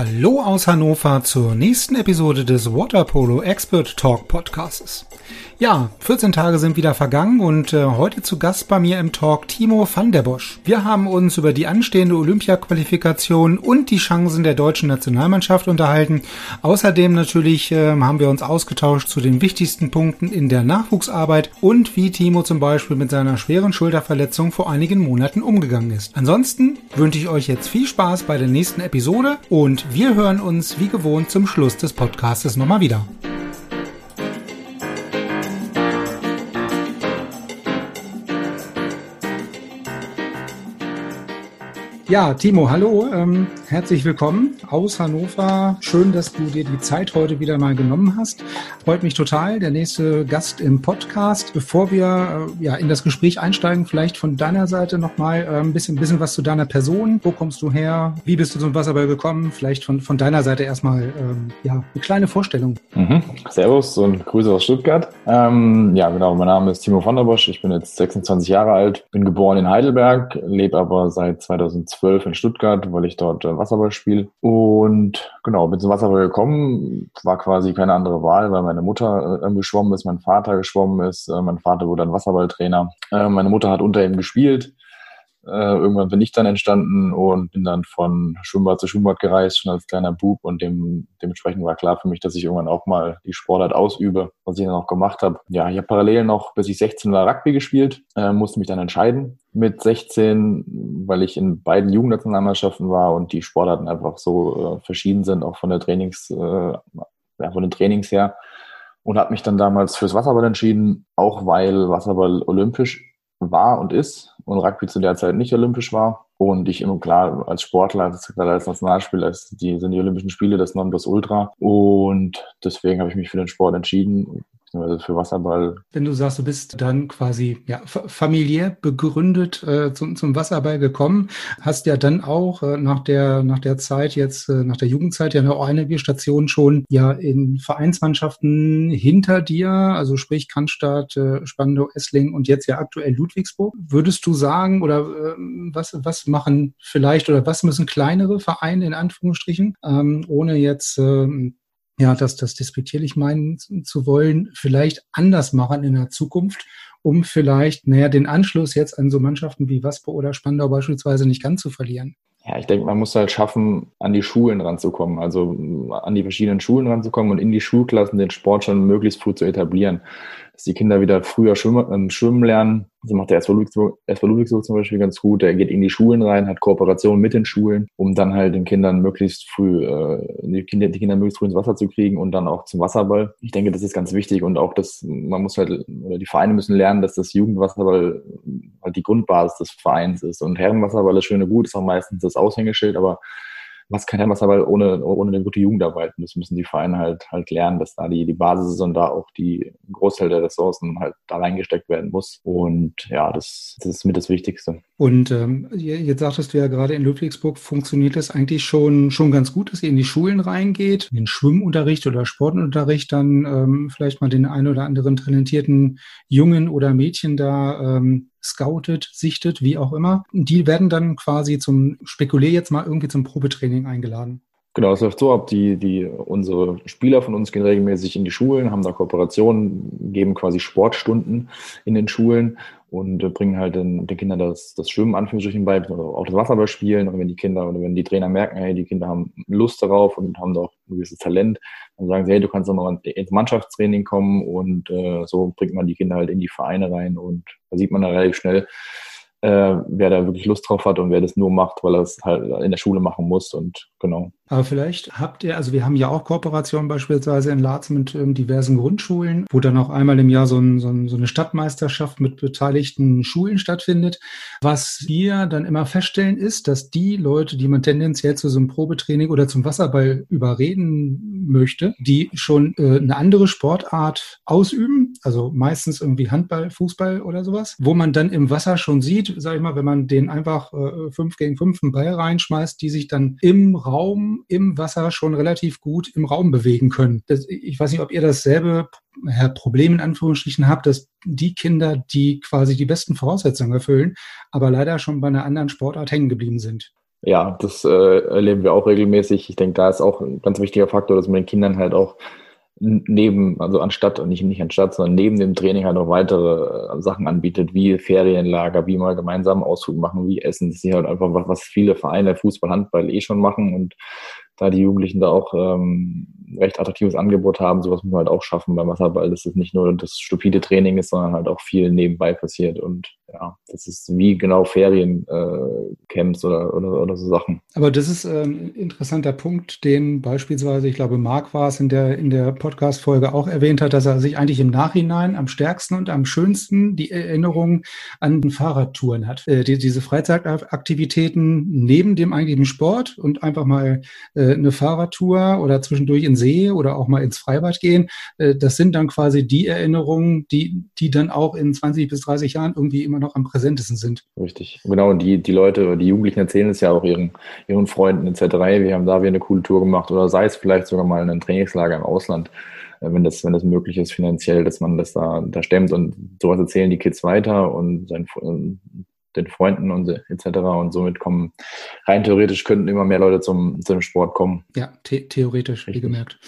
Hallo aus Hannover zur nächsten Episode des Waterpolo Expert Talk Podcasts. Ja, 14 Tage sind wieder vergangen und äh, heute zu Gast bei mir im Talk Timo van der Bosch. Wir haben uns über die anstehende Olympia-Qualifikation und die Chancen der deutschen Nationalmannschaft unterhalten. Außerdem natürlich äh, haben wir uns ausgetauscht zu den wichtigsten Punkten in der Nachwuchsarbeit und wie Timo zum Beispiel mit seiner schweren Schulterverletzung vor einigen Monaten umgegangen ist. Ansonsten wünsche ich euch jetzt viel Spaß bei der nächsten Episode und wir hören uns wie gewohnt zum Schluss des Podcastes nochmal wieder. Ja, Timo, hallo, ähm, herzlich willkommen aus Hannover. Schön, dass du dir die Zeit heute wieder mal genommen hast. Freut mich total. Der nächste Gast im Podcast. Bevor wir äh, ja in das Gespräch einsteigen, vielleicht von deiner Seite nochmal äh, ein bisschen, bisschen was zu deiner Person. Wo kommst du her? Wie bist du zum Wasserball gekommen? Vielleicht von, von deiner Seite erstmal ähm, ja, eine kleine Vorstellung. Mhm. Servus und Grüße aus Stuttgart. Ähm, ja, genau, mein Name ist Timo von der Bosch. Ich bin jetzt 26 Jahre alt, bin geboren in Heidelberg, lebe aber seit 2012 zwölf in Stuttgart, weil ich dort äh, Wasserball spiele. Und genau, bin zum Wasserball gekommen. War quasi keine andere Wahl, weil meine Mutter äh, geschwommen ist, mein Vater geschwommen ist. Äh, mein Vater wurde dann Wasserballtrainer. Äh, meine Mutter hat unter ihm gespielt. Äh, irgendwann bin ich dann entstanden und bin dann von Schwimmbad zu Schwimmbad gereist, schon als kleiner Bub. Und dem, dementsprechend war klar für mich, dass ich irgendwann auch mal die Sportart ausübe, was ich dann auch gemacht habe. Ja, ich habe parallel noch, bis ich 16 war, Rugby gespielt, äh, musste mich dann entscheiden mit 16, weil ich in beiden Jugendnationalmannschaften war und die Sportarten einfach so äh, verschieden sind, auch von der Trainings, äh, ja, von den Trainings her. Und habe mich dann damals fürs Wasserball entschieden, auch weil Wasserball olympisch war und ist und Rugby zu der Zeit nicht olympisch war. Und ich immer klar als Sportler, als, als Nationalspieler, die sind die Olympischen Spiele das Nonplusultra. Und deswegen habe ich mich für den Sport entschieden für Wasserball. Wenn du sagst, du bist dann quasi ja, familiär begründet äh, zum, zum Wasserball gekommen, hast ja dann auch äh, nach der nach der Zeit jetzt äh, nach der Jugendzeit ja noch einige Stationen schon ja in Vereinsmannschaften hinter dir, also sprich Cannstatt, äh, Spandau, Essling und jetzt ja aktuell Ludwigsburg. Würdest du sagen oder äh, was was machen vielleicht oder was müssen kleinere Vereine in Anführungsstrichen ähm, ohne jetzt äh, ja, das, das despektierlich meinen zu wollen, vielleicht anders machen in der Zukunft, um vielleicht, naja, den Anschluss jetzt an so Mannschaften wie Waspo oder Spandau beispielsweise nicht ganz zu verlieren? Ja, ich denke, man muss halt schaffen, an die Schulen ranzukommen, also an die verschiedenen Schulen ranzukommen und in die Schulklassen den Sport schon möglichst früh zu etablieren dass die Kinder wieder früher schwimmen, ähm, schwimmen lernen. So macht der SV Ludwigsburg, SV Ludwigsburg zum Beispiel ganz gut. Der geht in die Schulen rein, hat Kooperation mit den Schulen, um dann halt den Kindern möglichst früh, äh, die, Kinder, die Kinder möglichst früh ins Wasser zu kriegen und dann auch zum Wasserball. Ich denke, das ist ganz wichtig und auch das, man muss halt, oder die Vereine müssen lernen, dass das Jugendwasserball halt die Grundbasis des Vereins ist. Und Herrenwasserball ist schön und gut, ist auch meistens das Aushängeschild, aber was kein Herrenwasserball ohne, ohne eine gute Jugendarbeit. Und das müssen die Vereine halt, halt lernen, dass da die, die Basis ist und da auch die Großteil der Ressourcen halt da reingesteckt werden muss. Und ja, das, das ist mit das Wichtigste. Und ähm, jetzt sagtest du ja gerade in Ludwigsburg funktioniert das eigentlich schon, schon ganz gut, dass ihr in die Schulen reingeht, in den Schwimmunterricht oder Sportunterricht dann ähm, vielleicht mal den einen oder anderen talentierten Jungen oder Mädchen da ähm, scoutet, sichtet, wie auch immer. Die werden dann quasi zum, spekulier jetzt mal irgendwie zum Probetraining eingeladen. Genau, es läuft so ab, die, die, unsere Spieler von uns gehen regelmäßig in die Schulen, haben da Kooperationen, geben quasi Sportstunden in den Schulen und äh, bringen halt den, den Kindern das, das Schwimmen Anführungsstrichen bei, oder auch das Wasserball spielen. Und wenn die Kinder oder wenn die Trainer merken, hey, die Kinder haben Lust darauf und haben da auch ein gewisses Talent, dann sagen sie, hey, du kannst doch mal ins Mannschaftstraining kommen und äh, so bringt man die Kinder halt in die Vereine rein und da sieht man dann relativ schnell, äh, wer da wirklich Lust drauf hat und wer das nur macht, weil er es halt in der Schule machen muss und genau. Aber vielleicht habt ihr, also wir haben ja auch Kooperationen beispielsweise in Larz mit ähm, diversen Grundschulen, wo dann auch einmal im Jahr so, ein, so, ein, so, eine Stadtmeisterschaft mit beteiligten Schulen stattfindet. Was wir dann immer feststellen ist, dass die Leute, die man tendenziell zu so einem Probetraining oder zum Wasserball überreden möchte, die schon äh, eine andere Sportart ausüben, also meistens irgendwie Handball, Fußball oder sowas, wo man dann im Wasser schon sieht, sag ich mal, wenn man den einfach äh, fünf gegen fünf einen Ball reinschmeißt, die sich dann im Raum im Wasser schon relativ gut im Raum bewegen können. Das, ich weiß nicht, ob ihr dasselbe Problem in Anführungsstrichen habt, dass die Kinder, die quasi die besten Voraussetzungen erfüllen, aber leider schon bei einer anderen Sportart hängen geblieben sind. Ja, das äh, erleben wir auch regelmäßig. Ich denke, da ist auch ein ganz wichtiger Faktor, dass man den Kindern halt auch neben, also anstatt, nicht, nicht anstatt, sondern neben dem Training halt noch weitere äh, Sachen anbietet, wie Ferienlager, wie mal gemeinsam Ausflug machen, wie Essen. Das ist halt einfach was, was viele Vereine, Fußball, Handball eh schon machen und da die Jugendlichen da auch ähm, recht attraktives Angebot haben, sowas muss man halt auch schaffen beim Wasserball, dass es nicht nur das stupide Training ist, sondern halt auch viel nebenbei passiert und ja, das ist wie genau Feriencamps äh, oder, oder, oder so Sachen. Aber das ist ähm, ein interessanter Punkt, den beispielsweise, ich glaube, Marc war es in der, in der Podcast-Folge auch erwähnt hat, dass er sich eigentlich im Nachhinein am stärksten und am schönsten die Erinnerung an Fahrradtouren hat. Äh, die, diese Freizeitaktivitäten neben dem eigentlichen Sport und einfach mal äh, eine Fahrradtour oder zwischendurch in See oder auch mal ins Freibad gehen, äh, das sind dann quasi die Erinnerungen, die, die dann auch in 20 bis 30 Jahren irgendwie immer immer noch am präsentesten sind. Richtig. Genau, und die, die Leute, die Jugendlichen erzählen es ja auch ihren, ihren Freunden etc. Wir haben da wieder eine coole Tour gemacht oder sei es vielleicht sogar mal ein Trainingslager im Ausland, äh, wenn das, wenn das möglich ist finanziell, dass man das da, da stemmt und sowas erzählen die Kids weiter und sein, den Freunden und etc. Und somit kommen rein theoretisch könnten immer mehr Leute zum, zum Sport kommen. Ja, the theoretisch, Richtig. wie gemerkt.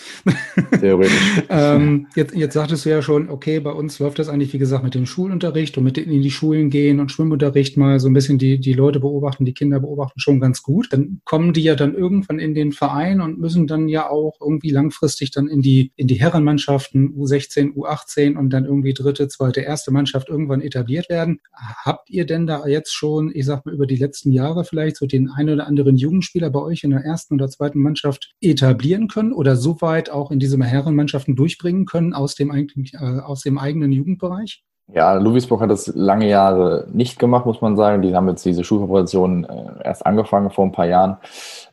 Theoretisch. ähm, jetzt, jetzt sagtest du ja schon, okay, bei uns läuft das eigentlich, wie gesagt, mit dem Schulunterricht und mit in die Schulen gehen und Schwimmunterricht mal so ein bisschen die, die Leute beobachten, die Kinder beobachten schon ganz gut. Dann kommen die ja dann irgendwann in den Verein und müssen dann ja auch irgendwie langfristig dann in die, in die Herrenmannschaften U16, U18 und dann irgendwie dritte, zweite, erste Mannschaft irgendwann etabliert werden. Habt ihr denn da jetzt schon, ich sag mal, über die letzten Jahre vielleicht so den einen oder anderen Jugendspieler bei euch in der ersten oder zweiten Mannschaft etablieren können oder so weit auch in diese Herrenmannschaften durchbringen können aus dem, äh, aus dem eigenen Jugendbereich? Ja, Ludwigsburg hat das lange Jahre nicht gemacht, muss man sagen. Die haben jetzt diese Schulkooperation äh, erst angefangen vor ein paar Jahren.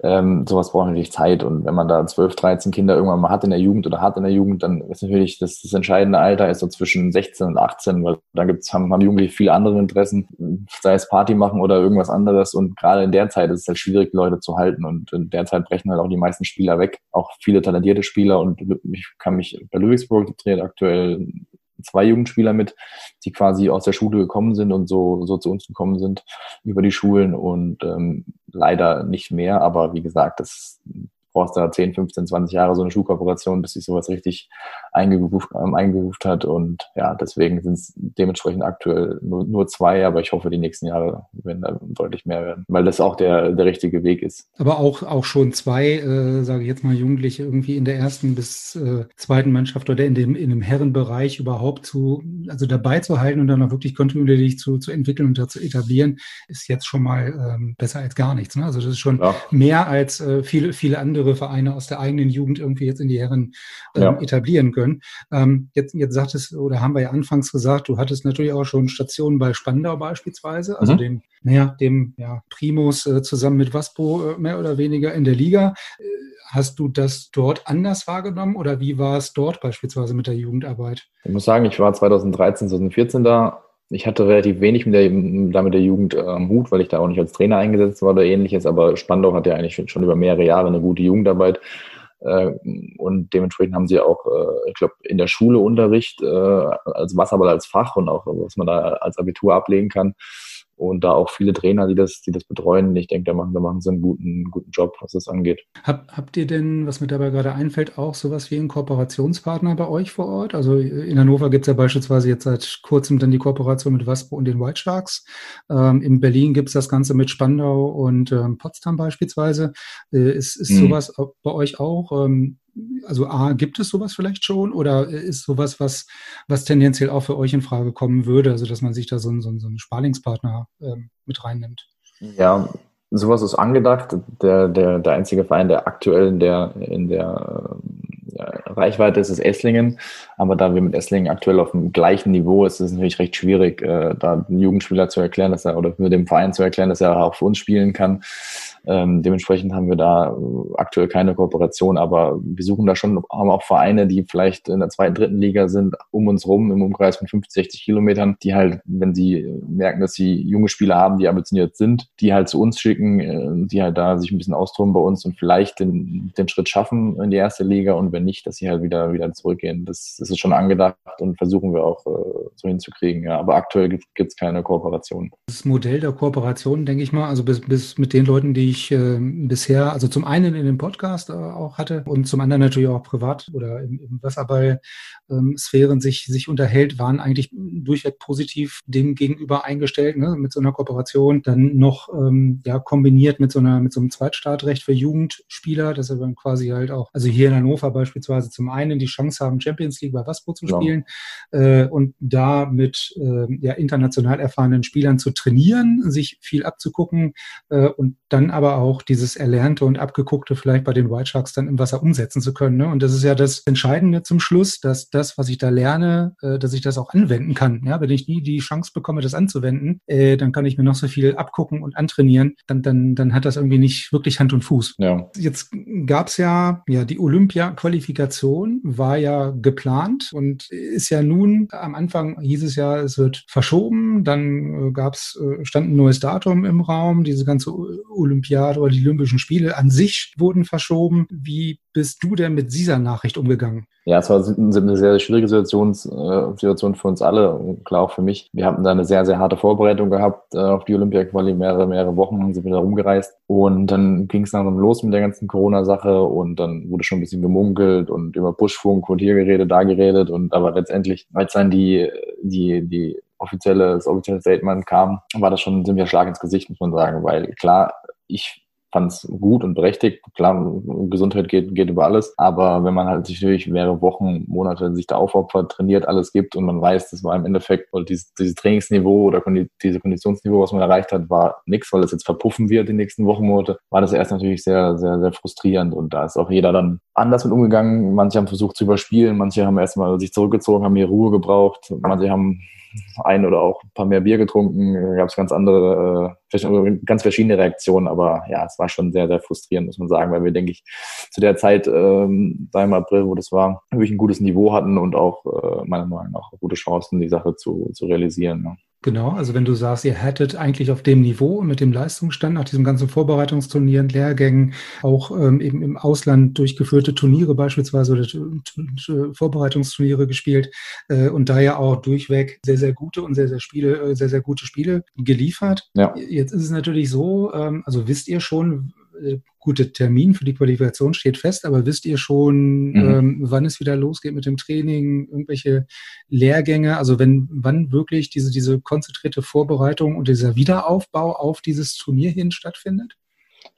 Ähm, sowas braucht natürlich Zeit. Und wenn man da 12, 13 Kinder irgendwann mal hat in der Jugend oder hat in der Jugend, dann ist natürlich das, das entscheidende Alter ist so zwischen 16 und 18, weil da gibt's, haben, haben Jugendliche viele andere Interessen, sei es Party machen oder irgendwas anderes. Und gerade in der Zeit ist es halt schwierig, Leute zu halten. Und in der Zeit brechen halt auch die meisten Spieler weg. Auch viele talentierte Spieler. Und ich kann mich bei Ludwigsburg, trainiert aktuell zwei Jugendspieler mit, die quasi aus der Schule gekommen sind und so, so zu uns gekommen sind über die Schulen und ähm, leider nicht mehr. Aber wie gesagt, das brauchst da 10, 15, 20 Jahre so eine Schulkooperation, bis sich sowas richtig eingeruft, ähm, eingeruft hat. Und ja, deswegen sind es dementsprechend aktuell nur, nur zwei, aber ich hoffe, die nächsten Jahre werden da deutlich mehr werden, weil das auch der, der richtige Weg ist. Aber auch, auch schon zwei, äh, sage ich jetzt mal, Jugendliche irgendwie in der ersten bis äh, zweiten Mannschaft oder in dem, in dem Herrenbereich überhaupt zu, also dabei zu halten und dann auch wirklich kontinuierlich zu, zu entwickeln und zu etablieren, ist jetzt schon mal ähm, besser als gar nichts. Ne? Also das ist schon ja. mehr als äh, viele, viele andere Vereine aus der eigenen Jugend irgendwie jetzt in die Herren ähm, ja. etablieren können können. Ähm, jetzt, jetzt sagtest oder haben wir ja anfangs gesagt, du hattest natürlich auch schon Stationen bei Spandau beispielsweise, also mhm. dem, naja, dem ja, Primus äh, zusammen mit Waspo äh, mehr oder weniger in der Liga. Äh, hast du das dort anders wahrgenommen oder wie war es dort beispielsweise mit der Jugendarbeit? Ich muss sagen, ich war 2013, 2014 da. Ich hatte relativ wenig mit der, da mit der Jugend äh, Mut, weil ich da auch nicht als Trainer eingesetzt war oder ähnliches. Aber Spandau hat ja eigentlich schon über mehrere Jahre eine gute Jugendarbeit. Äh, und dementsprechend haben sie auch, äh, ich glaube, in der Schule Unterricht äh, als Wasserball als Fach und auch, was man da als Abitur ablegen kann und da auch viele Trainer, die das, die das betreuen. Ich denke, da machen, da machen sie einen guten, guten Job, was das angeht. Hab, habt ihr denn, was mir dabei gerade einfällt, auch sowas wie einen Kooperationspartner bei euch vor Ort? Also in Hannover gibt es ja beispielsweise jetzt seit kurzem dann die Kooperation mit Waspo und den White Sharks. Ähm, in Berlin gibt es das Ganze mit Spandau und ähm, Potsdam beispielsweise. Äh, ist, ist mhm. sowas bei euch auch? Ähm, also A, gibt es sowas vielleicht schon oder ist sowas, was, was tendenziell auch für euch in Frage kommen würde, also dass man sich da so, so, so einen Sparlingspartner ähm, mit reinnimmt? Ja, sowas ist angedacht. Der, der, der einzige Verein, der aktuell in der, in der Reichweite ist, ist Esslingen. Aber da wir mit Esslingen aktuell auf dem gleichen Niveau ist, ist es natürlich recht schwierig, äh, da einen Jugendspieler zu erklären, dass er oder mit dem Verein zu erklären, dass er auch für uns spielen kann. Ähm, dementsprechend haben wir da aktuell keine Kooperation, aber wir suchen da schon, haben auch Vereine, die vielleicht in der zweiten, dritten Liga sind, um uns rum, im Umkreis von 50, 60 Kilometern, die halt, wenn sie merken, dass sie junge Spieler haben, die ambitioniert sind, die halt zu uns schicken, äh, die halt da sich ein bisschen austoben bei uns und vielleicht den, den Schritt schaffen in die erste Liga und wenn nicht, dass sie halt wieder, wieder zurückgehen. Das, das ist schon angedacht und versuchen wir auch äh, so hinzukriegen. Ja. Aber aktuell gibt es keine Kooperation. Das Modell der Kooperation, denke ich mal, also bis, bis mit den Leuten, die ich äh, bisher, also zum einen in dem Podcast äh, auch hatte und zum anderen natürlich auch privat oder im, im Wasserball-Sphären ähm, sich, sich unterhält, waren eigentlich durchweg positiv dem gegenüber eingestellt, ne, mit so einer Kooperation, dann noch ähm, ja, kombiniert mit so einer, mit so einem Zweitstartrecht für Jugendspieler, dass wir dann quasi halt auch, also hier in Hannover beispielsweise zum einen die Chance haben, Champions League bei Waspo zu spielen ja. äh, und da mit äh, ja, international erfahrenen Spielern zu trainieren, sich viel abzugucken äh, und dann aber auch dieses Erlernte und Abgeguckte vielleicht bei den White Sharks dann im Wasser umsetzen zu können. Ne? Und das ist ja das Entscheidende zum Schluss, dass das, was ich da lerne, äh, dass ich das auch anwenden kann. Ja, wenn ich nie die Chance bekomme, das anzuwenden, äh, dann kann ich mir noch so viel abgucken und antrainieren. Dann, dann, dann hat das irgendwie nicht wirklich Hand und Fuß. Ja. Jetzt gab es ja, ja, die Olympia-Qualifikation war ja geplant und ist ja nun, am Anfang hieß es ja, es wird verschoben, dann äh, gab's, äh, stand ein neues Datum im Raum, diese ganze Olympia Olympiade oder die Olympischen Spiele an sich wurden verschoben. Wie bist du denn mit dieser Nachricht umgegangen? Ja, es war eine sehr, sehr schwierige Situation, äh, Situation für uns alle klar auch für mich. Wir hatten da eine sehr, sehr harte Vorbereitung gehabt äh, auf die Olympia-Quali. Mehrere, mehrere Wochen sind wir da rumgereist. Und dann ging es langsam los mit der ganzen Corona-Sache und dann wurde schon ein bisschen gemunkelt und über Buschfunk und hier geredet, da geredet. Und aber letztendlich, als dann die, die, die offizielle, das offizielle Statement kam, war das schon ziemlich Schlag ins Gesicht, muss man sagen, weil klar, ich fand es gut und berechtigt. Klar, Gesundheit geht, geht über alles. Aber wenn man halt sich natürlich mehrere Wochen, Monate sich da aufopfert, trainiert, alles gibt und man weiß, das war im Endeffekt, oder dieses, dieses Trainingsniveau oder diese Konditionsniveau, was man erreicht hat, war nichts, weil es jetzt verpuffen wird die nächsten Wochen, Monate, war das erst natürlich sehr, sehr, sehr frustrierend. Und da ist auch jeder dann anders mit umgegangen. Manche haben versucht zu überspielen, manche haben erstmal sich zurückgezogen, haben mehr Ruhe gebraucht, manche haben ein oder auch ein paar mehr Bier getrunken, gab es ganz andere, äh, ganz verschiedene Reaktionen, aber ja, es war schon sehr, sehr frustrierend, muss man sagen, weil wir, denke ich, zu der Zeit, ähm, da im April, wo das war, wirklich ein gutes Niveau hatten und auch äh, meiner Meinung nach gute Chancen, die Sache zu, zu realisieren. Ja. Genau, also wenn du sagst, ihr hättet eigentlich auf dem Niveau mit dem Leistungsstand nach diesem ganzen Vorbereitungsturnieren, Lehrgängen, auch ähm, eben im Ausland durchgeführte Turniere beispielsweise oder Vorbereitungsturniere gespielt äh, und da ja auch durchweg sehr, sehr gute und sehr, sehr Spiele, äh, sehr, sehr gute Spiele geliefert. Ja. Jetzt ist es natürlich so, ähm, also wisst ihr schon, gute Termin für die Qualifikation steht fest, aber wisst ihr schon, mhm. ähm, wann es wieder losgeht mit dem Training, irgendwelche Lehrgänge, also wenn, wann wirklich diese, diese konzentrierte Vorbereitung und dieser Wiederaufbau auf dieses Turnier hin stattfindet?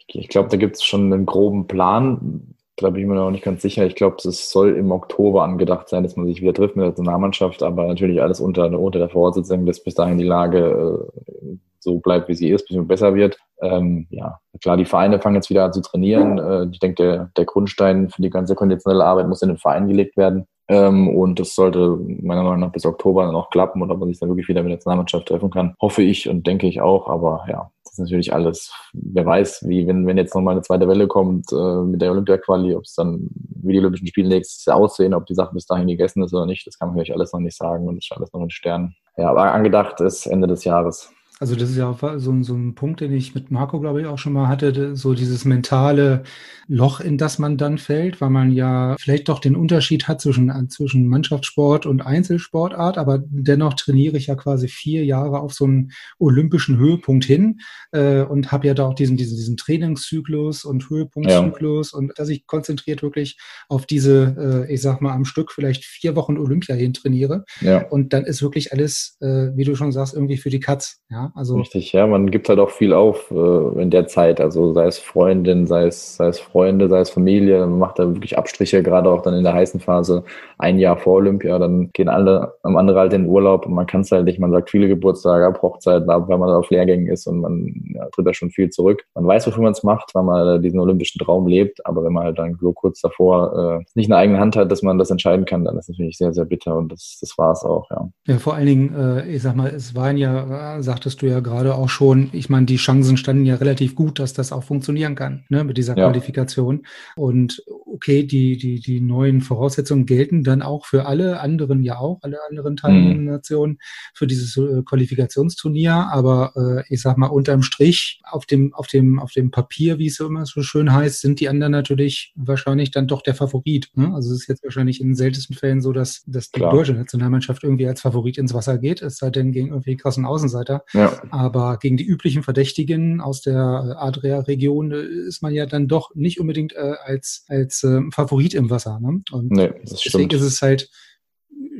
Ich glaube, da gibt es schon einen groben Plan. Da bin ich mir noch nicht ganz sicher. Ich glaube, es soll im Oktober angedacht sein, dass man sich wieder trifft mit der Nationalmannschaft, aber natürlich alles unter, unter der Voraussetzung, dass bis dahin die Lage äh, so bleibt, wie sie ist, bis besser wird. Ähm, ja, klar, die Vereine fangen jetzt wieder an zu trainieren. Äh, ich denke, der, der Grundstein für die ganze konditionelle Arbeit muss in den Verein gelegt werden. Ähm, und das sollte meiner Meinung nach bis Oktober dann auch klappen und ob man sich dann wirklich wieder mit der Nationalmannschaft treffen kann. Hoffe ich und denke ich auch. Aber ja, das ist natürlich alles. Wer weiß, wie, wenn, wenn jetzt nochmal eine zweite Welle kommt äh, mit der Olympia-Quali, ob es dann wie die Olympischen Spiele nächstes Jahr aussehen, ob die Sache bis dahin gegessen ist oder nicht, das kann man natürlich alles noch nicht sagen und ist alles noch in Sternen. Ja, aber angedacht ist Ende des Jahres. Also das ist ja so, so ein Punkt, den ich mit Marco, glaube ich, auch schon mal hatte, so dieses mentale Loch, in das man dann fällt, weil man ja vielleicht doch den Unterschied hat zwischen, zwischen Mannschaftssport und Einzelsportart, aber dennoch trainiere ich ja quasi vier Jahre auf so einen olympischen Höhepunkt hin äh, und habe ja da auch diesen, diesen, diesen Trainingszyklus und Höhepunktzyklus ja. und dass ich konzentriert wirklich auf diese, äh, ich sag mal, am Stück vielleicht vier Wochen Olympia hin trainiere. Ja. Und dann ist wirklich alles, äh, wie du schon sagst, irgendwie für die Katz. Ja? Also Richtig, ja, man gibt halt auch viel auf äh, in der Zeit. Also sei es Freundin, sei es, sei es Freunde, sei es Familie, man macht da wirklich Abstriche, gerade auch dann in der heißen Phase, ein Jahr vor Olympia, dann gehen alle am andere halt in den Urlaub und man kann es halt nicht, man sagt viele Geburtstage ab, Hochzeiten ab, weil man auf Lehrgängen ist und man ja, tritt da schon viel zurück. Man weiß, wofür man es macht, weil man diesen olympischen Traum lebt, aber wenn man halt dann so kurz davor äh, nicht eine eigene Hand hat, dass man das entscheiden kann, dann ist das natürlich sehr, sehr bitter und das, das war es auch, ja. Ja, vor allen Dingen, äh, ich sag mal, es waren ja, äh, du ja gerade auch schon, ich meine, die Chancen standen ja relativ gut, dass das auch funktionieren kann, ne, mit dieser ja. Qualifikation. Und okay, die, die, die neuen Voraussetzungen gelten dann auch für alle anderen ja auch, alle anderen teilnehmenden mhm. Nationen für dieses äh, Qualifikationsturnier. Aber äh, ich sag mal, unterm Strich, auf dem, auf dem, auf dem Papier, wie es immer so schön heißt, sind die anderen natürlich wahrscheinlich dann doch der Favorit. Ne? Also es ist jetzt wahrscheinlich in den seltensten Fällen so, dass, dass die Klar. deutsche Nationalmannschaft irgendwie als Favorit ins Wasser geht, es sei denn gegen irgendwie krassen Außenseiter. Ja. Aber gegen die üblichen Verdächtigen aus der Adria-Region äh, ist man ja dann doch nicht unbedingt äh, als, als äh, Favorit im Wasser. Ne? Und nee, deswegen stimmt. ist es halt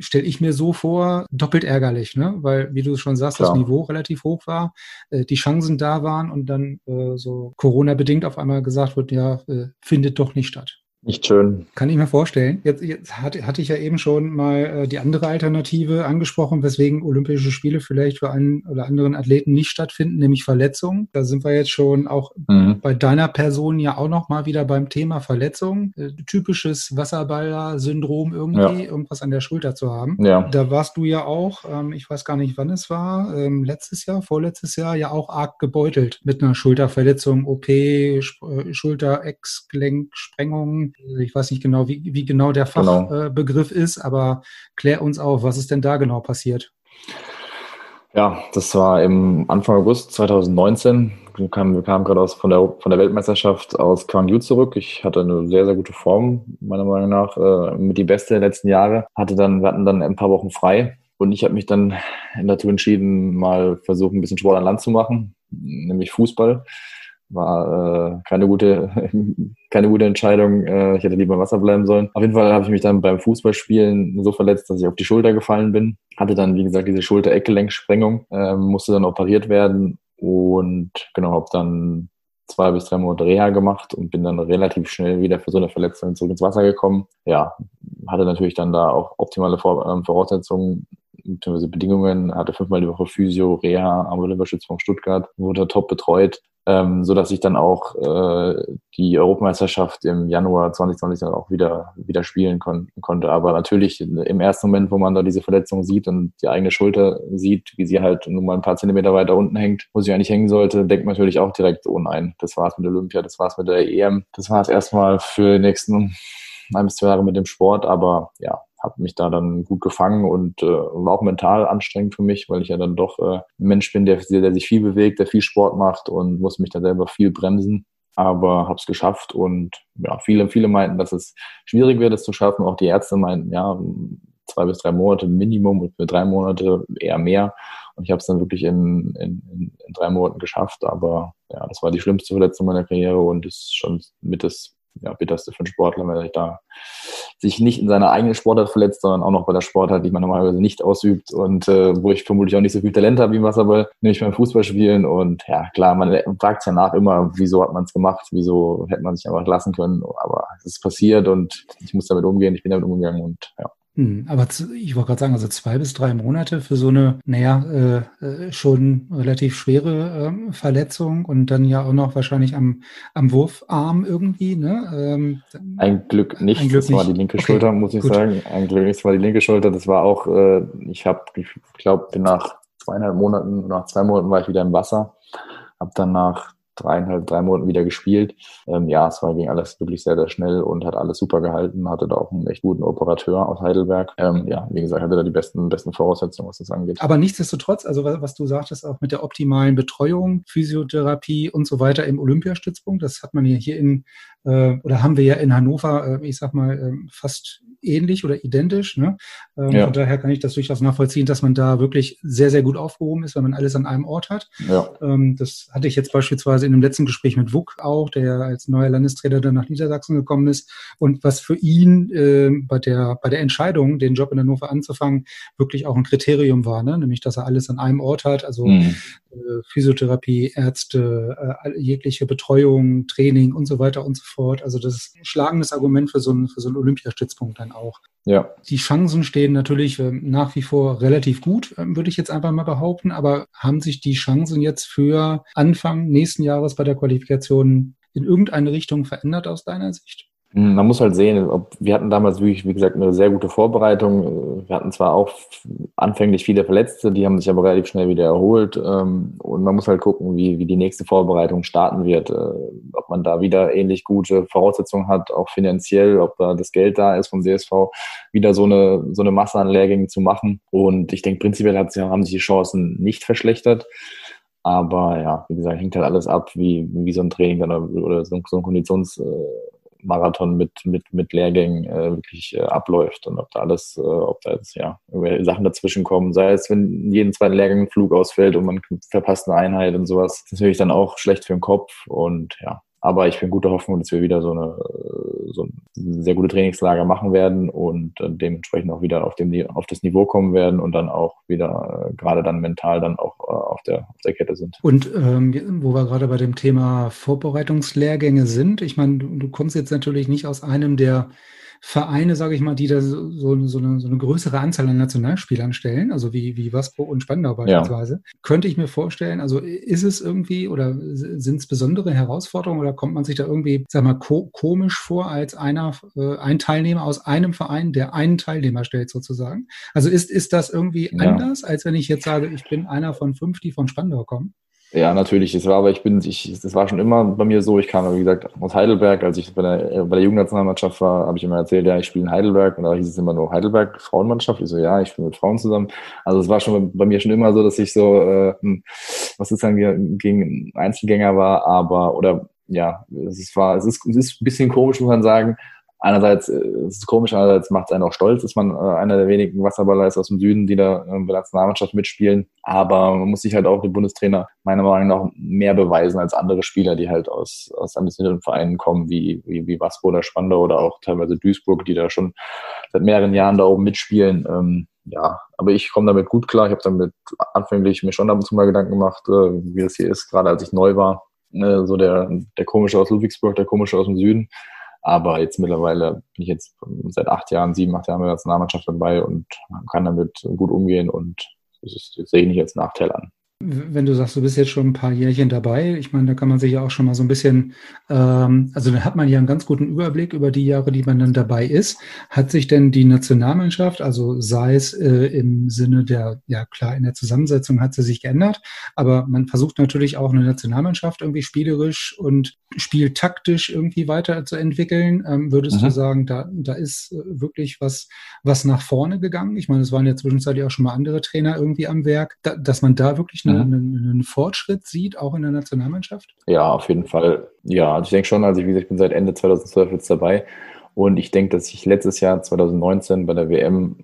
stelle ich mir so vor, doppelt ärgerlich, ne? Weil, wie du schon sagst, Klar. das Niveau relativ hoch war, äh, die Chancen da waren und dann äh, so Corona-bedingt auf einmal gesagt wird, ja, äh, findet doch nicht statt. Nicht schön. Kann ich mir vorstellen. Jetzt, jetzt hatte, hatte ich ja eben schon mal äh, die andere Alternative angesprochen, weswegen Olympische Spiele vielleicht für einen oder anderen Athleten nicht stattfinden, nämlich Verletzungen. Da sind wir jetzt schon auch mhm. bei deiner Person ja auch noch mal wieder beim Thema Verletzung. Äh, typisches Wasserballer-Syndrom irgendwie, ja. irgendwas an der Schulter zu haben. Ja. Da warst du ja auch, ähm, ich weiß gar nicht, wann es war, ähm, letztes Jahr, vorletztes Jahr ja auch arg gebeutelt mit einer Schulterverletzung, OP, Schulter-Ex-Gelenksprengung ich weiß nicht genau, wie, wie genau der genau. Fachbegriff genau. äh, ist, aber klär uns auf, was ist denn da genau passiert? Ja, das war im Anfang August 2019. Wir kamen, wir kamen gerade aus, von, der, von der Weltmeisterschaft aus Gwangju zurück. Ich hatte eine sehr, sehr gute Form, meiner Meinung nach, äh, mit die beste der letzten Jahre. Hatte dann, wir hatten dann ein paar Wochen frei und ich habe mich dann dazu entschieden, mal versuchen, ein bisschen Sport an Land zu machen, nämlich Fußball war äh, keine gute keine gute Entscheidung. Äh, ich hätte lieber Wasser bleiben sollen. Auf jeden Fall habe ich mich dann beim Fußballspielen so verletzt, dass ich auf die Schulter gefallen bin. Hatte dann, wie gesagt, diese Schulter-Eckgelenksprengung, äh, musste dann operiert werden und genau, habe dann zwei bis drei Monate Reha gemacht und bin dann relativ schnell wieder für so eine Verletzung zurück ins Wasser gekommen. Ja, hatte natürlich dann da auch optimale ähm, Voraussetzungen bzw. Bedingungen, hatte fünfmal die Woche Physio, Reha am Olympiaschützpunkt Stuttgart, wurde top betreut ähm, so dass ich dann auch äh, die Europameisterschaft im Januar 2020 dann auch wieder wieder spielen kon konnte. Aber natürlich im ersten Moment, wo man da diese Verletzung sieht und die eigene Schulter sieht, wie sie halt nur mal ein paar Zentimeter weiter unten hängt, wo sie eigentlich hängen sollte, denkt man natürlich auch direkt, oh nein, das war's mit Olympia, das war's mit der EM, das war's erstmal für die nächsten ein bis zwei Jahre mit dem Sport. Aber ja, habe mich da dann gut gefangen und äh, war auch mental anstrengend für mich, weil ich ja dann doch äh, ein Mensch bin, der, der sich viel bewegt, der viel Sport macht und muss mich da selber viel bremsen. Aber habe es geschafft und ja, viele, viele meinten, dass es schwierig wird, es zu schaffen. Auch die Ärzte meinten, ja, zwei bis drei Monate Minimum und für drei Monate eher mehr. Und ich habe es dann wirklich in, in, in drei Monaten geschafft. Aber ja, das war die schlimmste Verletzung meiner Karriere und ist schon mit das ja, bitterste für einen Sportler, weil er da sich nicht in seiner eigenen Sportart verletzt, sondern auch noch bei der Sportart, die man normalerweise nicht ausübt und äh, wo ich vermutlich auch nicht so viel Talent habe wie im Wasserball, nämlich beim Fußballspielen. Und ja, klar, man fragt ja nach immer, wieso hat man es gemacht, wieso hätte man sich einfach lassen können, aber es ist passiert und ich muss damit umgehen, ich bin damit umgegangen und ja. Hm, aber ich wollte gerade sagen, also zwei bis drei Monate für so eine, naja, äh, äh, schon relativ schwere äh, Verletzung und dann ja auch noch wahrscheinlich am, am Wurfarm irgendwie, ne? Ähm, ein Glück nicht, ein Glück das war die linke okay, Schulter, muss ich gut. sagen. Ein Glück nicht, das war die linke Schulter. Das war auch, äh, ich habe, ich glaube, nach zweieinhalb Monaten, nach zwei Monaten war ich wieder im Wasser, habe dann nach dreieinhalb, drei Monaten wieder gespielt. Ähm, ja, es war, ging alles wirklich sehr, sehr schnell und hat alles super gehalten, hatte da auch einen echt guten Operateur aus Heidelberg. Ähm, ja, wie gesagt, hatte da die besten, besten Voraussetzungen, was das angeht. Aber nichtsdestotrotz, also was du sagtest, auch mit der optimalen Betreuung, Physiotherapie und so weiter im Olympiastützpunkt, das hat man ja hier in, äh, oder haben wir ja in Hannover, äh, ich sag mal, äh, fast ähnlich oder identisch. Ne? Ähm, ja. Von daher kann ich das durchaus nachvollziehen, dass man da wirklich sehr, sehr gut aufgehoben ist, wenn man alles an einem Ort hat. Ja. Ähm, das hatte ich jetzt beispielsweise in dem letzten Gespräch mit Wuck auch, der als neuer Landestrainer dann nach Niedersachsen gekommen ist und was für ihn äh, bei der bei der Entscheidung, den Job in Hannover anzufangen, wirklich auch ein Kriterium war, ne? nämlich dass er alles an einem Ort hat, also mhm. äh, Physiotherapie, Ärzte, äh, jegliche Betreuung, Training und so weiter und so fort. Also das ist ein schlagendes Argument für so einen für so einen Olympiastützpunkt dann auch. Ja. Die Chancen stehen natürlich äh, nach wie vor relativ gut, äh, würde ich jetzt einfach mal behaupten, aber haben sich die Chancen jetzt für Anfang nächsten Jahres bei der Qualifikation in irgendeine Richtung verändert aus deiner Sicht? Hm, man muss halt sehen, ob, wir hatten damals wirklich, wie gesagt, eine sehr gute Vorbereitung. Wir hatten zwar auch anfänglich viele Verletzte, die haben sich aber relativ schnell wieder erholt. Ähm, und man muss halt gucken, wie, wie die nächste Vorbereitung starten wird. Äh, ob man da wieder ähnlich gute Voraussetzungen hat, auch finanziell, ob da das Geld da ist vom DSV, wieder so eine, so eine Masse an Lehrgängen zu machen. Und ich denke, prinzipiell haben sich die Chancen nicht verschlechtert. Aber ja, wie gesagt, hängt halt alles ab, wie, wie so ein Training oder so ein Konditions, äh, Marathon mit, mit, mit Lehrgängen äh, wirklich äh, abläuft und ob da alles, äh, ob da jetzt ja Sachen dazwischen kommen, sei es, wenn jeden zweiten Lehrgang ein Flug ausfällt und man verpasst eine Einheit und sowas, das ist natürlich dann auch schlecht für den Kopf und ja, aber ich bin guter Hoffnung, dass wir wieder so eine so ein sehr gute Trainingslager machen werden und dementsprechend auch wieder auf, dem, auf das Niveau kommen werden und dann auch wieder äh, gerade dann mental dann auch äh, auf, der, auf der Kette sind. Und ähm, wo wir gerade bei dem Thema Vorbereitungslehrgänge sind, ich meine, du, du kommst jetzt natürlich nicht aus einem der Vereine, sage ich mal, die da so, so, so, eine, so eine größere Anzahl an Nationalspielern stellen, also wie, wie Waspo und Spandau beispielsweise, ja. könnte ich mir vorstellen, also ist es irgendwie oder sind es besondere Herausforderungen oder kommt man sich da irgendwie, sag mal, ko komisch vor als einer, äh, ein Teilnehmer aus einem Verein, der einen Teilnehmer stellt sozusagen? Also ist, ist das irgendwie ja. anders, als wenn ich jetzt sage, ich bin einer von fünf, die von Spandau kommen? Ja, natürlich. Es war aber, ich bin, ich, das war schon immer bei mir so. Ich kam, wie gesagt, aus Heidelberg. Als ich bei der, bei der Jugendnationalmannschaft war, habe ich immer erzählt, ja, ich spiele in Heidelberg. Und da hieß es immer nur Heidelberg Frauenmannschaft. Ich so, ja, ich spiele mit Frauen zusammen. Also es war schon bei mir schon immer so, dass ich so, äh, hm, was ist dann gegen Einzelgänger war, aber, oder, ja, es war, es ist, es ist ein bisschen komisch, muss man sagen einerseits äh, ist es komisch, andererseits macht es einen auch stolz, ist man äh, einer der wenigen Wasserballer ist aus dem Süden, die da äh, bei der Nationalmannschaft mitspielen. Aber man muss sich halt auch den Bundestrainer meiner Meinung nach mehr beweisen als andere Spieler, die halt aus, aus ambitionierten Vereinen kommen, wie, wie, wie Waspo oder Spandau oder auch teilweise Duisburg, die da schon seit mehreren Jahren da oben mitspielen. Ähm, ja, aber ich komme damit gut klar. Ich habe damit anfänglich mir schon ab und zu mal Gedanken gemacht, äh, wie das hier ist, gerade als ich neu war. Äh, so der, der komische aus Ludwigsburg, der komische aus dem Süden. Aber jetzt mittlerweile bin ich jetzt seit acht Jahren, sieben, acht Jahren mit der Nationalmannschaft dabei und kann damit gut umgehen und das, ist, das sehe ich nicht als Nachteil an. Wenn du sagst, du bist jetzt schon ein paar Jährchen dabei, ich meine, da kann man sich ja auch schon mal so ein bisschen, ähm, also da hat man ja einen ganz guten Überblick über die Jahre, die man dann dabei ist. Hat sich denn die Nationalmannschaft, also sei es äh, im Sinne der, ja klar, in der Zusammensetzung hat sie sich geändert, aber man versucht natürlich auch eine Nationalmannschaft irgendwie spielerisch und spieltaktisch irgendwie weiterzuentwickeln. Ähm, würdest mhm. du sagen, da, da ist äh, wirklich was, was nach vorne gegangen? Ich meine, es waren ja zwischenzeitlich auch schon mal andere Trainer irgendwie am Werk, da, dass man da wirklich mhm. einen, einen, Fortschritt sieht, auch in der Nationalmannschaft? Ja, auf jeden Fall. Ja, also ich denke schon, also wie gesagt, ich bin seit Ende 2012 jetzt dabei. Und ich denke, dass ich letztes Jahr 2019 bei der WM,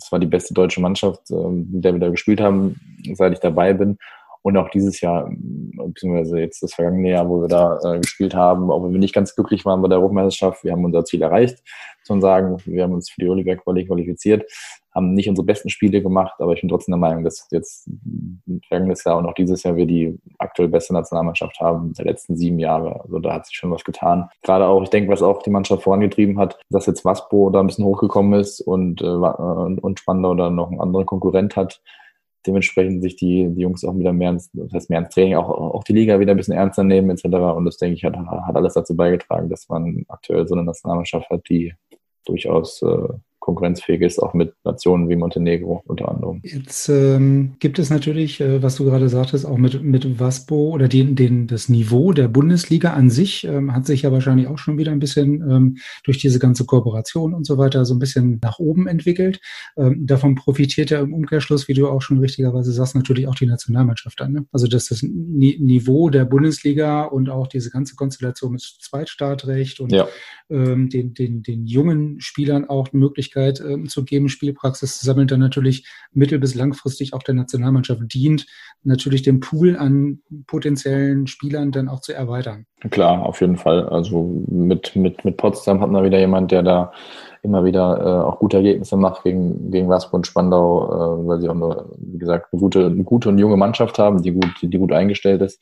das war die beste deutsche Mannschaft, ähm, mit der wir da gespielt haben, seit ich dabei bin. Und auch dieses Jahr, beziehungsweise jetzt das vergangene Jahr, wo wir da äh, gespielt haben, auch wenn wir nicht ganz glücklich waren bei der Europameisterschaft, wir haben unser Ziel erreicht, muss man sagen. Wir haben uns für die Oliver qualifiziert haben nicht unsere besten Spiele gemacht, aber ich bin trotzdem der Meinung, dass jetzt vergangenes Jahr und auch dieses Jahr wir die aktuell beste Nationalmannschaft haben der letzten sieben Jahre. Also da hat sich schon was getan. Gerade auch, ich denke, was auch die Mannschaft vorangetrieben hat, dass jetzt Waspo da ein bisschen hochgekommen ist und, äh, und Spandau da noch einen anderen Konkurrent hat. Dementsprechend sich die, die Jungs auch wieder mehr ins, das heißt mehr ins Training, auch, auch die Liga wieder ein bisschen ernster nehmen etc. Und das, denke ich, hat, hat alles dazu beigetragen, dass man aktuell so eine Nationalmannschaft hat, die durchaus äh, konkurrenzfähig ist, auch mit Nationen wie Montenegro unter anderem. Jetzt ähm, gibt es natürlich, äh, was du gerade sagtest, auch mit, mit Waspo oder den, den, das Niveau der Bundesliga an sich ähm, hat sich ja wahrscheinlich auch schon wieder ein bisschen ähm, durch diese ganze Kooperation und so weiter so ein bisschen nach oben entwickelt. Ähm, davon profitiert ja im Umkehrschluss, wie du auch schon richtigerweise sagst, natürlich auch die Nationalmannschaft dann. Ne? Also dass das Ni Niveau der Bundesliga und auch diese ganze Konstellation mit Zweitstartrecht und ja. ähm, den, den, den jungen Spielern auch eine Möglichkeit äh, zu geben, Spielpraxis zu sammeln, dann natürlich mittel- bis langfristig auch der Nationalmannschaft dient, natürlich den Pool an potenziellen Spielern dann auch zu erweitern. Klar, auf jeden Fall. Also mit, mit, mit Potsdam hat man wieder jemand, der da immer wieder äh, auch gute Ergebnisse macht gegen, gegen Waspo und Spandau, äh, weil sie auch eine, wie gesagt, eine gute, eine gute und junge Mannschaft haben, die gut, die gut eingestellt ist.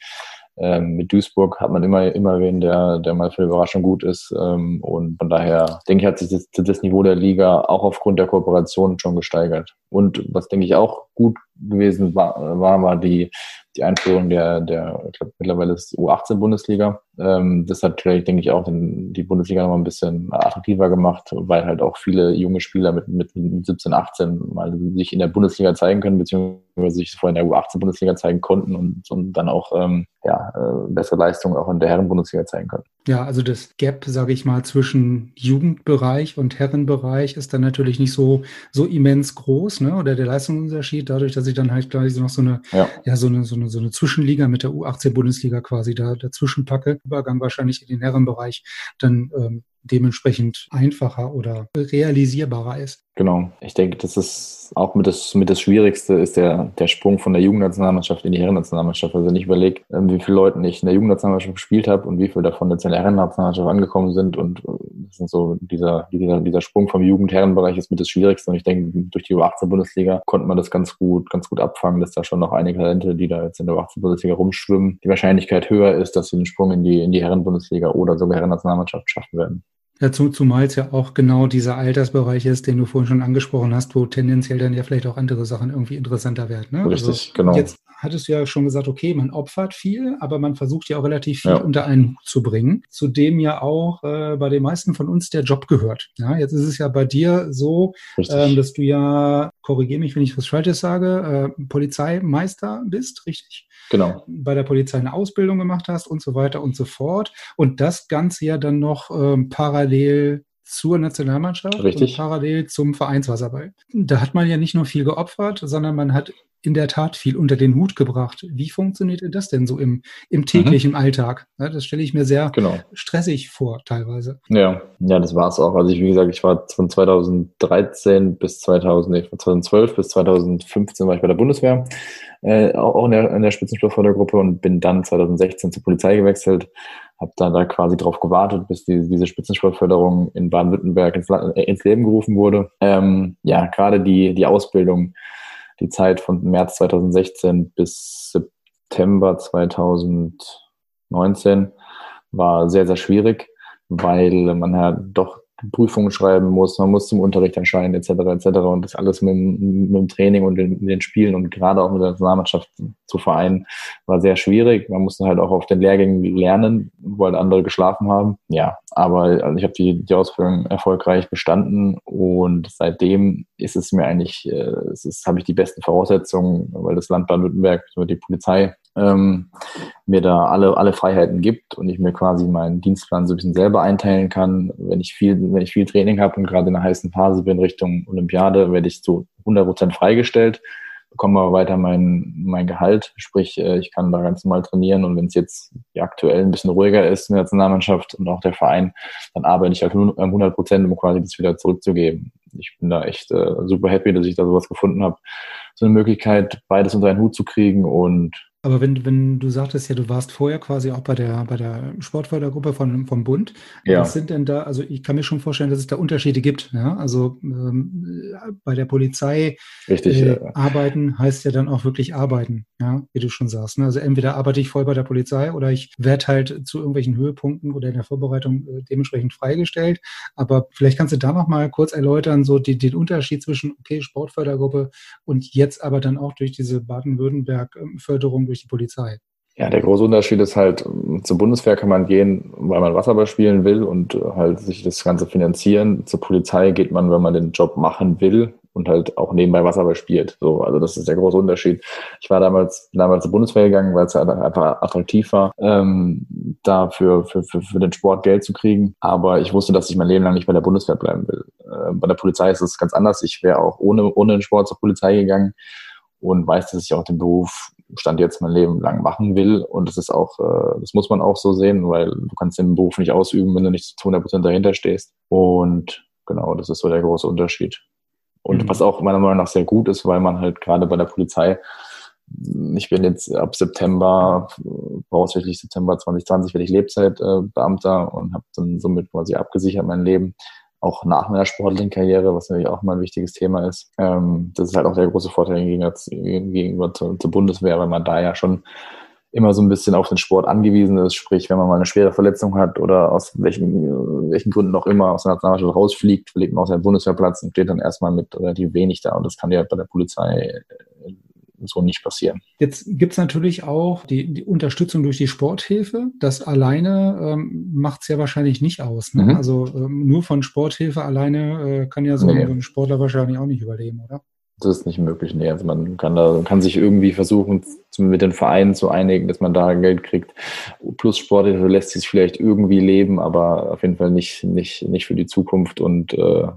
Ähm, mit Duisburg hat man immer, immer wen, der, der mal für Überraschung gut ist. Ähm, und von daher denke ich, hat sich das, das Niveau der Liga auch aufgrund der Kooperation schon gesteigert. Und was denke ich auch gut gewesen war, war, war die, die Einführung der, der ich glaube mittlerweile ist U18-Bundesliga. Ähm, das hat vielleicht, denke ich, auch den, die Bundesliga nochmal ein bisschen attraktiver gemacht, weil halt auch viele junge Spieler mit, mit 17, 18 mal sich in der Bundesliga zeigen können, beziehungsweise sich vorher in der U18-Bundesliga zeigen konnten und, und dann auch ähm, ja, äh, bessere Leistungen auch in der Herren-Bundesliga zeigen können. Ja, also das Gap, sage ich mal, zwischen Jugendbereich und Herrenbereich ist dann natürlich nicht so, so immens groß, ne? Oder der Leistungsunterschied, dadurch, dass ich dann halt gleich noch so eine, ja, ja so eine, so eine, so eine Zwischenliga mit der U18-Bundesliga quasi da dazwischen packe. Übergang wahrscheinlich in den Herrenbereich dann ähm, dementsprechend einfacher oder realisierbarer ist. Genau. Ich denke, das ist auch mit das, mit das Schwierigste ist der, der Sprung von der Jugendnationalmannschaft in die Herrennationalmannschaft. Also wenn ich überlege, ähm, wie viele Leute ich in der Jugendnationalmannschaft gespielt habe und wie viele davon jetzt in der Herrennationalmannschaft angekommen sind und äh, das sind so dieser, dieser, dieser Sprung vom Jugend-Herrenbereich ist mit das Schwierigste und ich denke, durch die U18-Bundesliga konnte man das ganz gut, ganz gut abfangen, dass da schon noch einige Talente, die da jetzt in der U18-Bundesliga rumschwimmen, die Wahrscheinlichkeit höher ist, dass sie den Sprung in die, in die Herren-Bundesliga oder sogar Herrennationalmannschaft schaffen werden. Dazu, zumal es ja auch genau dieser Altersbereich ist, den du vorhin schon angesprochen hast, wo tendenziell dann ja vielleicht auch andere Sachen irgendwie interessanter werden. Ne? Richtig, also genau. Jetzt hattest du ja schon gesagt, okay, man opfert viel, aber man versucht ja auch relativ viel ja. unter einen Hut zu bringen, zu dem ja auch äh, bei den meisten von uns der Job gehört. Ja, jetzt ist es ja bei dir so, ähm, dass du ja, korrigiere mich, wenn ich was Falsches sage, äh, Polizeimeister bist, richtig? Genau. Bei der Polizei eine Ausbildung gemacht hast und so weiter und so fort. Und das Ganze ja dann noch ähm, parallel zur Nationalmannschaft Richtig. und parallel zum Vereinswasserball. Da hat man ja nicht nur viel geopfert, sondern man hat in der Tat viel unter den Hut gebracht. Wie funktioniert das denn so im, im täglichen mhm. Alltag? Ja, das stelle ich mir sehr genau. stressig vor, teilweise. Ja, ja, das war es auch. Also ich, wie gesagt, ich war von 2013 bis 2000, nee, von 2012 bis 2015 war ich bei der Bundeswehr, äh, auch in der, in der Spitzensportfördergruppe und bin dann 2016 zur Polizei gewechselt habe dann da quasi drauf gewartet, bis die, diese Spitzensportförderung in Baden-Württemberg ins, ins, Leben gerufen wurde. Ähm, ja, gerade die, die Ausbildung die Zeit von März 2016 bis September 2019 war sehr, sehr schwierig, weil man ja doch Prüfungen schreiben muss, man muss zum Unterricht erscheinen, etc., etc. Und das alles mit, mit dem Training und den, den, Spielen und gerade auch mit der Nationalmannschaft zu vereinen, war sehr schwierig. Man musste halt auch auf den Lehrgängen lernen, wo halt andere geschlafen haben. Ja, aber also ich habe die, die Ausbildung erfolgreich bestanden und seitdem ist es mir eigentlich, äh, es ist, habe ich die besten Voraussetzungen, weil das Land Baden-Württemberg, die Polizei ähm, mir da alle, alle Freiheiten gibt und ich mir quasi meinen Dienstplan so ein bisschen selber einteilen kann. Wenn ich viel, wenn ich viel Training habe und gerade in einer heißen Phase bin Richtung Olympiade, werde ich zu 100 Prozent freigestellt, bekomme aber weiter mein, mein Gehalt, sprich, äh, ich kann da ganz normal trainieren und wenn es jetzt aktuell ein bisschen ruhiger ist in der Nationalmannschaft und auch der Verein, dann arbeite ich halt 100 Prozent, um quasi das wieder zurückzugeben. Ich bin da echt äh, super happy, dass ich da sowas gefunden habe. So eine Möglichkeit, beides unter einen Hut zu kriegen und aber wenn, wenn du sagtest ja, du warst vorher quasi auch bei der, bei der Sportfördergruppe von, vom Bund, ja. was sind denn da, also ich kann mir schon vorstellen, dass es da Unterschiede gibt. Ja? Also ähm, bei der Polizei Richtig, äh, ja. arbeiten heißt ja dann auch wirklich arbeiten, ja, wie du schon sagst. Ne? Also entweder arbeite ich voll bei der Polizei oder ich werde halt zu irgendwelchen Höhepunkten oder in der Vorbereitung äh, dementsprechend freigestellt. Aber vielleicht kannst du da noch mal kurz erläutern, so die, den Unterschied zwischen, okay, Sportfördergruppe und jetzt aber dann auch durch diese Baden-Württemberg-Förderung durch die Polizei. Ja, der große Unterschied ist halt, zur Bundeswehr kann man gehen, weil man Wasserball spielen will und halt sich das Ganze finanzieren. Zur Polizei geht man, wenn man den Job machen will und halt auch nebenbei Wasserball spielt. So, also das ist der große Unterschied. Ich war damals, damals zur Bundeswehr gegangen, weil es halt einfach attraktiv war, ähm, da für, für, für, für den Sport Geld zu kriegen. Aber ich wusste, dass ich mein Leben lang nicht bei der Bundeswehr bleiben will. Äh, bei der Polizei ist es ganz anders. Ich wäre auch ohne, ohne den Sport zur Polizei gegangen und weiß, dass ich auch den Beruf Stand jetzt mein Leben lang machen will. Und das ist auch, äh, das muss man auch so sehen, weil du kannst den Beruf nicht ausüben, wenn du nicht zu 100 Prozent dahinter stehst. Und genau, das ist so der große Unterschied. Und Mhm. was auch meiner Meinung nach sehr gut ist, weil man halt gerade bei der Polizei, ich bin jetzt ab September, voraussichtlich September 2020, werde ich Lebzeitbeamter und habe dann somit quasi abgesichert mein Leben, auch nach meiner sportlichen Karriere, was natürlich auch mal ein wichtiges Thema ist. Ähm, das ist halt auch der große Vorteil gegenüber, zur, zur Bundeswehr, weil man da ja schon immer so ein bisschen auf den Sport angewiesen ist. Sprich, wenn man mal eine schwere Verletzung hat oder aus welchen, welchen Gründen auch immer aus der Nationalmannschaft rausfliegt, verlegt man auf seinen Bundeswehrplatz und steht dann erstmal mit relativ wenig da. Und das kann ja bei der Polizei so nicht passieren. Jetzt gibt's natürlich auch die, die Unterstützung durch die Sporthilfe. Das alleine ähm, macht's ja wahrscheinlich nicht aus. Ne? Mhm. Also ähm, nur von Sporthilfe alleine äh, kann ja so, Nee. ein, Sportler wahrscheinlich auch nicht überleben, oder? Das ist nicht möglich. Nee, also man kann da, kann sich irgendwie versuchen, mit den Vereinen zu einigen, dass man da Geld kriegt. Plus Sporthilfe lässt sich vielleicht irgendwie leben, aber auf jeden Fall nicht, nicht, nicht für die Zukunft und äh,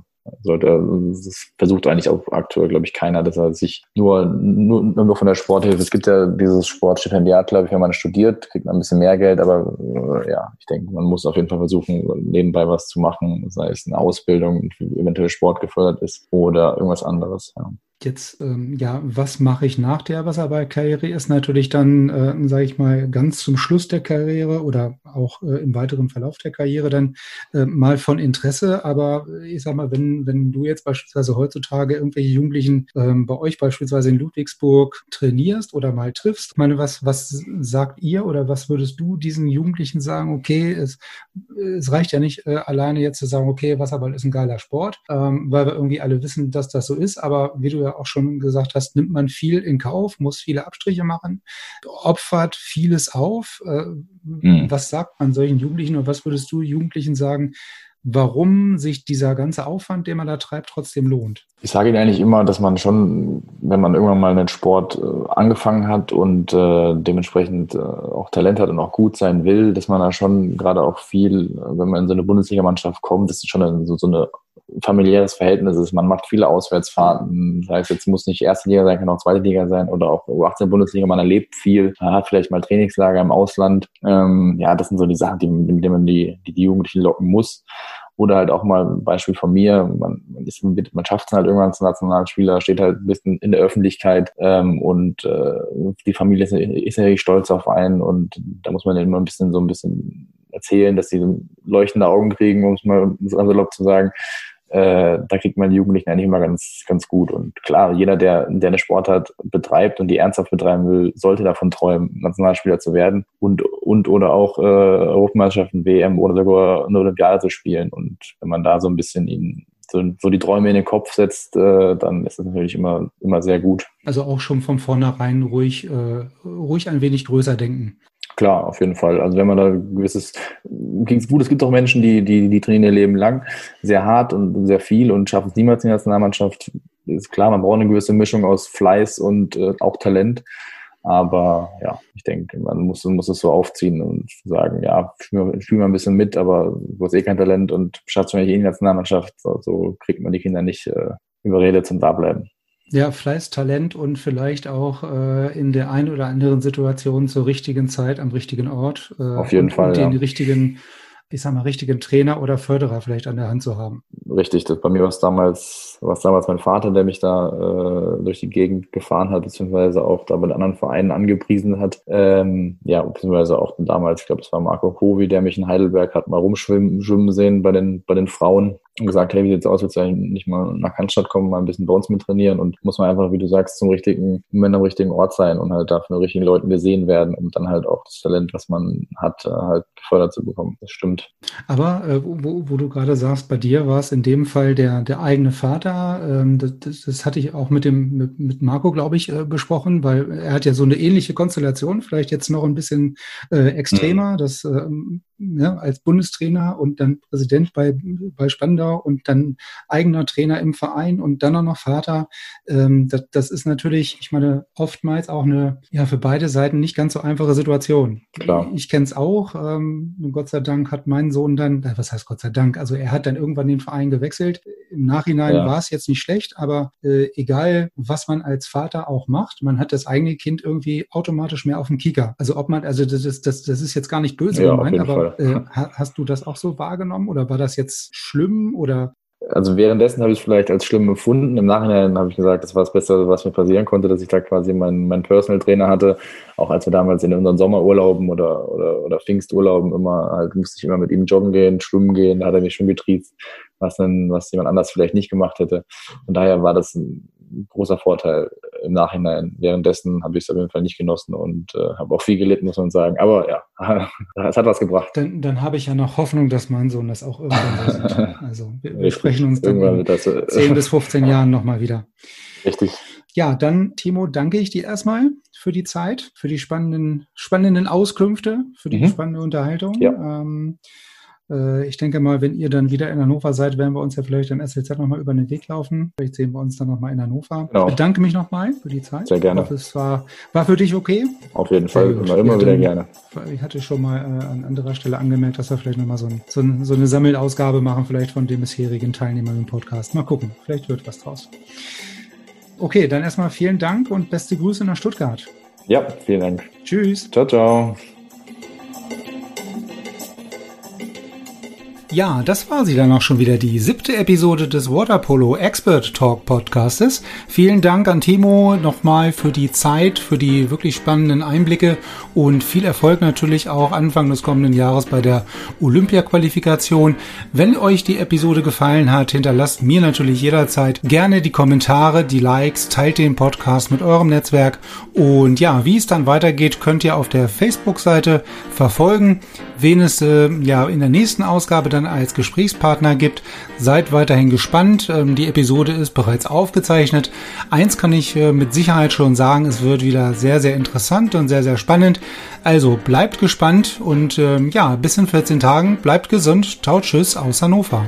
sollte, das versucht eigentlich auch aktuell, glaube ich, keiner, dass er sich nur, nur, nur von der Sporthilfe, es gibt ja dieses Sportstipendiat, glaube ich, wenn man studiert, kriegt man ein bisschen mehr Geld, aber äh, ja, ich denke, man muss auf jeden Fall versuchen, nebenbei was zu machen, sei es eine Ausbildung, eventuell Sport gefördert ist oder irgendwas anderes. Ja. Jetzt, ähm, ja, was mache ich nach der Wasserballkarriere ist natürlich dann, äh, sage ich mal, ganz zum Schluss der Karriere oder auch äh, im weiteren Verlauf der Karriere dann äh, mal von Interesse. Aber ich sag mal, wenn, wenn du jetzt beispielsweise heutzutage irgendwelche Jugendlichen ähm, bei euch beispielsweise in Ludwigsburg trainierst oder mal triffst, ich meine, was, was sagt ihr oder was würdest du diesen Jugendlichen sagen? Okay, es, es reicht ja nicht äh, alleine jetzt zu sagen, okay, Wasserball ist ein geiler Sport, ähm, weil wir irgendwie alle wissen, dass das so ist. Aber wie du ja auch schon gesagt hast, nimmt man viel in Kauf, muss viele Abstriche machen, opfert vieles auf. Äh, Mhm. Was sagt man solchen Jugendlichen oder was würdest du Jugendlichen sagen, warum sich dieser ganze Aufwand, den man da treibt, trotzdem lohnt? Ich sage Ihnen eigentlich immer, dass man schon, wenn man irgendwann mal einen Sport äh, angefangen hat und äh, dementsprechend äh, auch Talent hat und auch gut sein will, dass man da schon gerade auch viel, wenn man in so eine Bundesligamannschaft kommt, das ist schon so eine familiäres Verhältnis ist. Man macht viele Auswärtsfahrten. Das heißt, jetzt muss nicht erste Liga sein, kann auch zweite Liga sein oder auch U18 Bundesliga. Man erlebt viel, man hat vielleicht mal Trainingslager im Ausland. Ähm, ja, das sind so die Sachen, die, mit denen man die, die, die Jugendlichen locken muss. Oder halt auch mal ein Beispiel von mir, man, man, ist, man schafft es halt irgendwann zum Nationalspieler, steht halt ein bisschen in der Öffentlichkeit ähm, und äh, die Familie ist, ist natürlich stolz auf einen und da muss man immer ein bisschen so ein bisschen erzählen, dass sie leuchtende Augen kriegen, um es mal salopp zu sagen. Äh, da kriegt man die Jugendlichen eigentlich immer ganz, ganz gut. Und klar, jeder, der, der eine Sportart betreibt und die ernsthaft betreiben will, sollte davon träumen, Nationalspieler zu werden und, und oder auch äh, Europameisterschaften, WM oder sogar eine Olympiade zu spielen. Und wenn man da so ein bisschen ihnen so, so die Träume in den Kopf setzt, äh, dann ist das natürlich immer, immer sehr gut. Also auch schon von vornherein ruhig, äh, ruhig ein wenig größer denken. Klar, auf jeden Fall. Also wenn man da gewisses, gut, es gibt auch Menschen, die, die, die trainieren ihr Leben lang sehr hart und sehr viel und schaffen es niemals in der Nationalmannschaft. Ist klar, man braucht eine gewisse Mischung aus Fleiß und äh, auch Talent. Aber ja, ich denke, man muss, muss es so aufziehen und sagen, ja, spiel, spiel mal ein bisschen mit, aber du hast eh kein Talent und schaffst du nicht eh in die Nationalmannschaft. So, so kriegt man die Kinder nicht äh, überredet zum Dableiben. Ja, Fleiß, Talent und vielleicht auch äh, in der einen oder anderen Situation zur richtigen Zeit am richtigen Ort. Äh, Auf jeden und, Fall, Und den ja. richtigen, ich sag mal, richtigen Trainer oder Förderer vielleicht an der Hand zu haben. Richtig, das bei mir war es damals, war es damals mein Vater, der mich da äh, durch die Gegend gefahren hat, beziehungsweise auch da bei den anderen Vereinen angepriesen hat. Ähm, ja, beziehungsweise auch damals, ich glaube, es war Marco Kovi, der mich in Heidelberg hat mal rumschwimmen schwimmen sehen bei den, bei den Frauen und gesagt, hey, wie sieht's aus, willst du nicht mal nach Cannstatt kommen, mal ein bisschen bei uns mit trainieren und muss man einfach, wie du sagst, zum richtigen Moment am richtigen Ort sein und halt da von den richtigen Leuten gesehen werden, um dann halt auch das Talent, was man hat, äh, halt gefördert zu bekommen. Das stimmt. Aber äh, wo, wo du gerade sagst, bei dir war es in dem Fall der, der eigene Vater. Ähm, das, das, das hatte ich auch mit dem mit, mit Marco, glaube ich, äh, besprochen, weil er hat ja so eine ähnliche Konstellation, vielleicht jetzt noch ein bisschen äh, extremer, mhm. das ähm, ja, als Bundestrainer und dann Präsident bei, bei Spandau und dann eigener Trainer im Verein und dann auch noch Vater. Ähm, das, das ist natürlich, ich meine, oftmals auch eine, ja, für beide Seiten nicht ganz so einfache Situation. Klar. Ich kenne es auch. Ähm, Gott sei Dank hat mein Sohn dann, was heißt Gott sei Dank, also er hat dann irgendwann den Verein gewechselt. Im Nachhinein ja. war es jetzt nicht schlecht, aber äh, egal, was man als Vater auch macht, man hat das eigene Kind irgendwie automatisch mehr auf dem Kicker. Also ob man, also das ist, das, das ist jetzt gar nicht böse ja, gemeint, aber äh, hast du das auch so wahrgenommen oder war das jetzt schlimm oder also währenddessen habe ich es vielleicht als schlimm empfunden. Im Nachhinein habe ich gesagt, das war das Beste, was mir passieren konnte, dass ich da quasi meinen, meinen Personal Trainer hatte. Auch als wir damals in unseren Sommerurlauben oder, oder, oder Pfingsturlauben immer, halt musste ich immer mit ihm joggen gehen, schwimmen gehen, da hat er mich schon getriezt, was dann, was jemand anders vielleicht nicht gemacht hätte. Von daher war das ein großer Vorteil im Nachhinein. Währenddessen habe ich es auf jeden Fall nicht genossen und äh, habe auch viel gelitten, muss man sagen. Aber ja, es hat was gebracht. Dann, dann habe ich ja noch Hoffnung, dass mein Sohn das auch irgendwann so sieht. Also wir, wir sprechen uns dann in das, äh, 10 bis 15 Jahren nochmal wieder. Richtig. Ja, dann, Timo, danke ich dir erstmal für die Zeit, für die spannenden, spannenden Auskünfte, für die mhm. spannende Unterhaltung. Ja. Ähm, äh, ich denke mal, wenn ihr dann wieder in Hannover seid, werden wir uns ja vielleicht im SLZ nochmal über den Weg laufen. Vielleicht sehen wir uns dann nochmal in Hannover. Genau. Ich bedanke mich nochmal für die Zeit. Sehr gerne. Ich hoffe, es war, war für dich okay? Auf jeden Fall, immer, immer wieder gerne. Ich hatte schon mal äh, an anderer Stelle angemerkt, dass wir vielleicht nochmal so, ein, so, ein, so eine Sammelausgabe machen, vielleicht von den bisherigen Teilnehmern im Podcast. Mal gucken, vielleicht wird was draus. Okay, dann erstmal vielen Dank und beste Grüße nach Stuttgart. Ja, vielen Dank. Tschüss. Ciao, ciao. Ja, das war sie dann auch schon wieder, die siebte Episode des Waterpolo Expert Talk Podcastes. Vielen Dank an Timo nochmal für die Zeit, für die wirklich spannenden Einblicke und viel Erfolg natürlich auch Anfang des kommenden Jahres bei der Olympia-Qualifikation. Wenn euch die Episode gefallen hat, hinterlasst mir natürlich jederzeit gerne die Kommentare, die Likes, teilt den Podcast mit eurem Netzwerk und ja, wie es dann weitergeht, könnt ihr auf der Facebook-Seite verfolgen, wen es äh, ja in der nächsten Ausgabe dann dann als Gesprächspartner gibt. Seid weiterhin gespannt. Ähm, die Episode ist bereits aufgezeichnet. Eins kann ich äh, mit Sicherheit schon sagen, es wird wieder sehr, sehr interessant und sehr, sehr spannend. Also bleibt gespannt und ähm, ja, bis in 14 Tagen. Bleibt gesund. Ciao, tschüss aus Hannover.